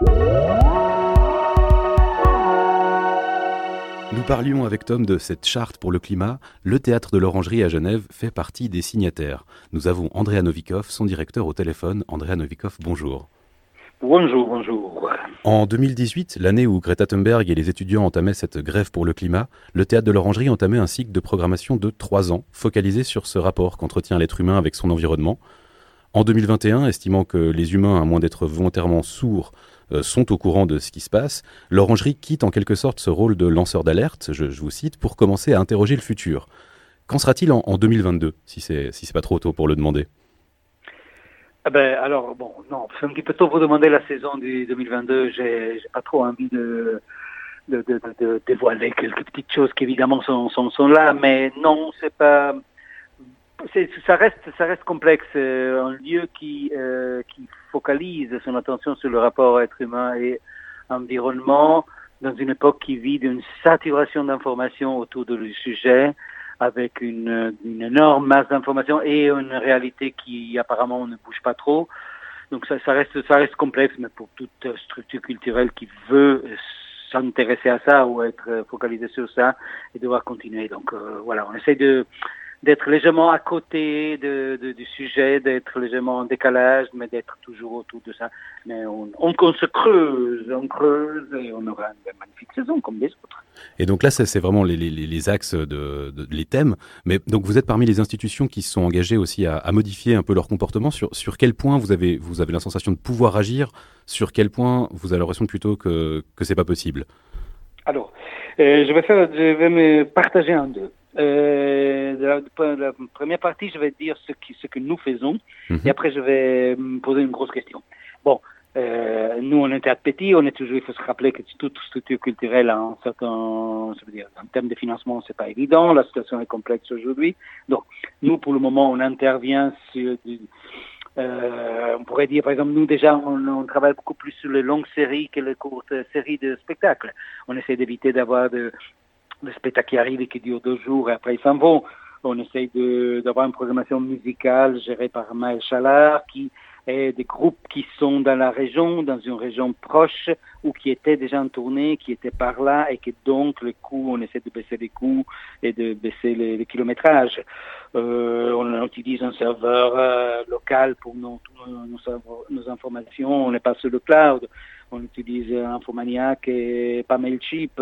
Nous parlions avec Tom de cette charte pour le climat. Le théâtre de l'Orangerie à Genève fait partie des signataires. Nous avons Andrea Novikov, son directeur au téléphone. Andrea Novikov, bonjour. Bonjour, bonjour. En 2018, l'année où Greta Thunberg et les étudiants entamaient cette grève pour le climat, le théâtre de l'Orangerie entamait un cycle de programmation de trois ans, focalisé sur ce rapport qu'entretient l'être humain avec son environnement. En 2021, estimant que les humains, à moins d'être volontairement sourds, euh, sont au courant de ce qui se passe, l'Orangerie quitte en quelque sorte ce rôle de lanceur d'alerte, je, vous cite, pour commencer à interroger le futur. Qu'en sera-t-il en, 2022, si c'est si pas trop tôt pour le demander? Ah ben, alors, bon, non, c'est un petit peu tôt pour demander la saison du 2022. J'ai pas trop envie de, dévoiler quelques petites choses qui évidemment sont, sont, sont là, mais non, c'est pas ça reste, ça reste complexe. Euh, un lieu qui, euh, qui focalise son attention sur le rapport être humain et environnement dans une époque qui vit d'une saturation d'informations autour du sujet, avec une, une énorme masse d'informations et une réalité qui apparemment ne bouge pas trop. Donc ça, ça reste, ça reste complexe, mais pour toute structure culturelle qui veut s'intéresser à ça ou être focalisée sur ça, et devoir continuer. Donc euh, voilà, on essaie de d'être légèrement à côté de, de, du sujet, d'être légèrement en décalage, mais d'être toujours autour de ça. Mais on, on, on, se creuse, on creuse et on aura une magnifique saison comme les autres. Et donc là, c'est vraiment les, les, les, axes, de, de, les thèmes. Mais donc vous êtes parmi les institutions qui se sont engagées aussi à, à, modifier un peu leur comportement. Sur, sur quel point vous avez, vous avez la sensation de pouvoir agir? Sur quel point vous avez l'impression plutôt que, que c'est pas possible? Alors, euh, je vais faire, je vais me partager en deux. Euh, la, la, première partie, je vais dire ce, qui, ce que nous faisons, mhm. et après je vais me poser une grosse question. Bon, euh, nous on est théâtre petit, on est toujours, il faut se rappeler que toute structure culturelle a un certain, ça veut dire, en termes de financement, c'est pas évident, la situation est complexe aujourd'hui. Donc, nous pour le moment, on intervient sur du, euh, on pourrait dire, par exemple, nous déjà, on, on, travaille beaucoup plus sur les longues séries que les courtes séries de spectacles. On essaie d'éviter d'avoir de, le spectacle qui arrive et qui dure deux jours et après ils s'en vont. On essaye d'avoir une programmation musicale gérée par Maël Chalard qui est des groupes qui sont dans la région, dans une région proche ou qui étaient déjà en tournée, qui étaient par là et que donc les coûts, on essaie de baisser les coûts et de baisser les, les kilométrages. Euh, on utilise un serveur euh, local pour nos, nos, nos, informations, on n'est pas sur le cloud. On utilise Infomaniac et pas Mailchimp.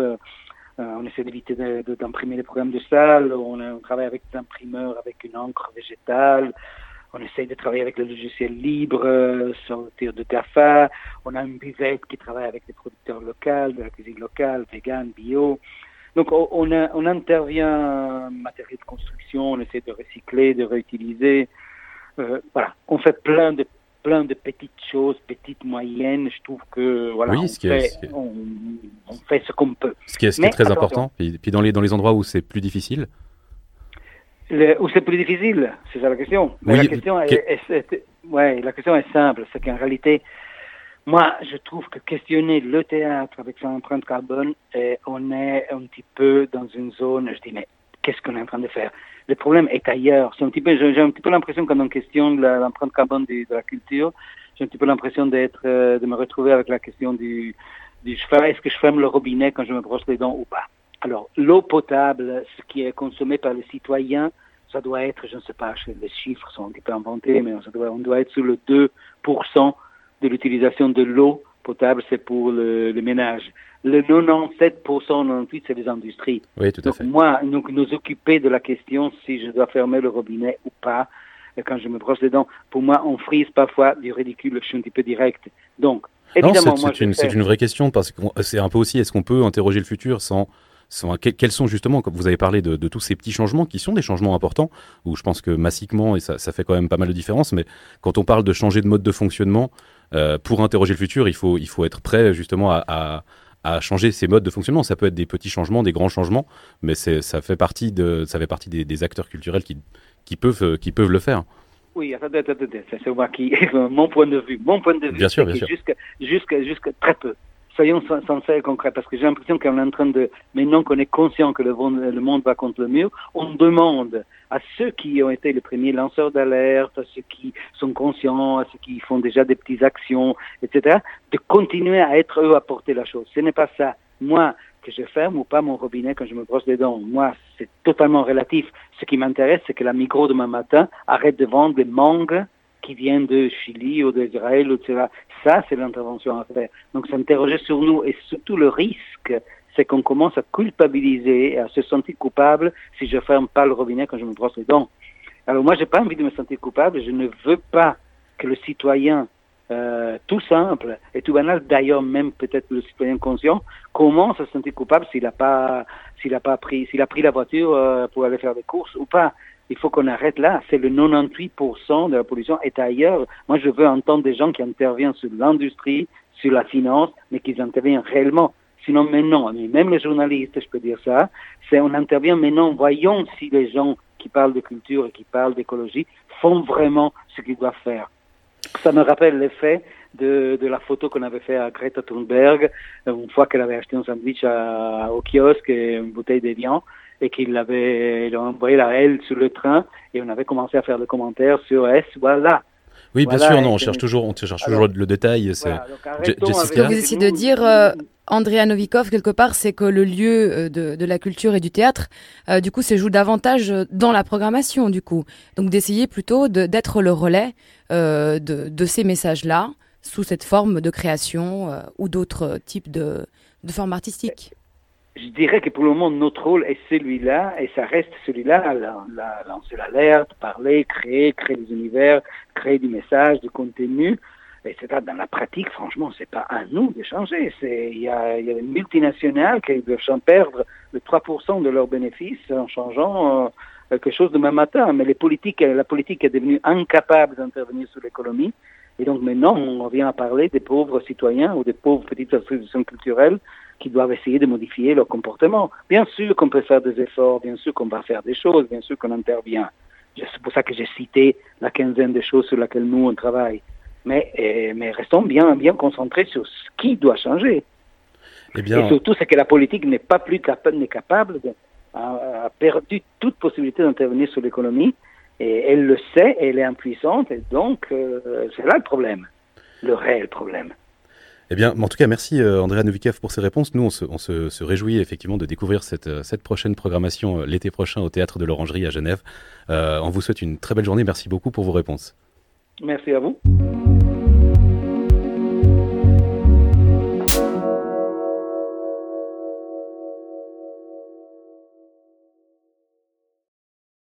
Euh, on essaie d'éviter d'imprimer des programmes de salle. On, travaille avec des imprimeurs avec une encre végétale. On essaie de travailler avec le logiciel libre, euh, sortir de TAFA. On a une buvette qui travaille avec des producteurs locaux, de la cuisine locale, vegan, bio. Donc on, on intervient en matériel de construction, on essaie de recycler, de réutiliser. Euh, voilà, on fait plein de plein de petites choses, petites, moyennes. Je trouve que voilà, on, fait, on, fait, ce qu'on peut. Ce qui est, ce qui est très important. Puis, puis, dans, les, dans les endroits où c'est plus difficile le, Où c'est plus difficile, c'est ça la question. Oui, la, question est, est, ouais, la question est simple. C'est qu'en réalité, moi, je trouve que questionner le théâtre avec son empreinte carbone, on est un petit peu dans une zone, je dis, mais qu'est-ce qu'on est en train de faire? Le problème est ailleurs. C'est un petit peu, j'ai un petit peu l'impression quand on questionne l'empreinte carbone de, de, la culture, j'ai un petit peu l'impression d'être, euh, de me retrouver avec la question du, du est-ce que je ferme le robinet quand je me brosse les dents ou pas? Alors, l'eau potable, ce qui est consommé par les citoyens, ça doit être, je ne sais pas, les chiffres sont un petit peu inventés, mais ça doit, on doit être sur le 2% de l'utilisation de l'eau potable, c'est pour le, le ménage le 97%, 98%, c'est les industries. Oui, tout à donc, fait. Moi, nous, nous occuper de la question si je dois fermer le robinet ou pas quand je me brosse les dents, pour moi, on frise parfois du ridicule, je suis un petit peu direct. Donc, évidemment, c'est une, fais... une, vraie question parce que c'est un peu aussi, est-ce qu'on peut interroger le futur sans quels sont justement, comme vous avez parlé de, de, tous ces petits changements qui sont des changements importants, où je pense que massiquement, et ça, ça, fait quand même pas mal de différence, mais quand on parle de changer de mode de fonctionnement, euh, pour interroger le futur, il faut, il faut être prêt justement à, à, à changer ses modes de fonctionnement. Ça peut être des petits changements, des grands changements, mais ça fait partie, de, ça fait partie des, des acteurs culturels qui, qui, peuvent, qui peuvent le faire. Oui, attendez, attendez, c'est moi qui, mon point de vue. Mon point de vue, bien sûr, bien sûr. Jusqu'à, jusqu'à très peu. Soyons sincères et concrets, parce que j'ai l'impression qu'on est en train de, maintenant qu'on est conscient que le monde, va contre le mur, on demande à ceux qui ont été les premiers lanceurs d'alerte, à ceux qui sont conscients, à ceux qui font déjà des petites actions, etc., de continuer à être eux à porter la chose. Ce n'est pas ça. Moi, que je ferme ou pas mon robinet quand je me brosse les dents. Moi, c'est totalement relatif. Ce qui m'intéresse, c'est que la micro demain matin arrête de vendre des mangues qui viennent de Chili ou d'Israël, etc. Ça, c'est l'intervention à faire. Donc, s'interroger sur nous et surtout le risque, c'est qu'on commence à culpabiliser et à se sentir coupable si je ferme pas le robinet quand je me brosse les dents. Alors moi, j'ai pas envie de me sentir coupable. Je ne veux pas que le citoyen euh, tout simple et tout banal, d'ailleurs même peut-être le citoyen conscient, commence à se sentir coupable s'il n'a pas s'il a pas pris s'il a pris la voiture euh, pour aller faire des courses ou pas. Il faut qu'on arrête là. C'est le 98% de la pollution est ailleurs. Moi, je veux entendre des gens qui interviennent sur l'industrie, sur la finance, mais qui interviennent réellement. Sinon, maintenant, même les journalistes, je peux dire ça, c'est on intervient maintenant, voyons si les gens qui parlent de culture et qui parlent d'écologie font vraiment ce qu'ils doivent faire. Ça me rappelle l'effet de, de, la photo qu'on avait fait à Greta Thunberg, une fois qu'elle avait acheté un sandwich au kiosque et une bouteille de viande, et qu'il l'avait envoyé la elle sur le train, et on avait commencé à faire des commentaires sur S, voilà. Oui, bien sûr, non, on cherche toujours, on cherche toujours le détail. Voilà, Ce que vous essayez de dire, euh, Andrea Novikov, quelque part, c'est que le lieu euh, de, de, la culture et du théâtre, euh, du coup, se joue davantage dans la programmation, du coup. Donc d'essayer plutôt d'être le relais euh, de, de, ces messages-là sous cette forme de création euh, ou d'autres types de, de formes artistiques. Je dirais que pour le moment, notre rôle est celui-là, et ça reste celui-là, lancer l'alerte, parler, créer, créer des univers, créer du message, du contenu. Et c'est dans la pratique, franchement, c'est pas à nous de changer. Il y a, y a des multinationales qui doivent perdre le 3% de leurs bénéfices en changeant euh, quelque chose demain matin. Mais les politiques, la politique est devenue incapable d'intervenir sur l'économie. Et donc maintenant, on revient à parler des pauvres citoyens ou des pauvres petites institutions culturelles qui doivent essayer de modifier leur comportement. Bien sûr qu'on peut faire des efforts, bien sûr qu'on va faire des choses, bien sûr qu'on intervient. C'est pour ça que j'ai cité la quinzaine de choses sur lesquelles nous on travaille. Mais, eh, mais restons bien, bien concentrés sur ce qui doit changer. Eh bien... Et surtout, c'est que la politique n'est pas plus capable, n'est capable de, a, perdu toute possibilité d'intervenir sur l'économie. Et elle le sait, elle est impuissante, et donc euh, c'est là le problème, le réel problème. Eh bien, en tout cas, merci euh, Andrea Novikov pour ces réponses. Nous, on se, réjouit effectivement de découvrir cette, euh, prochaine programmation euh, l'été prochain au Théâtre de l'Orangerie à Genève. On vous souhaite une très belle journée. Merci beaucoup pour vos réponses. Merci à vous.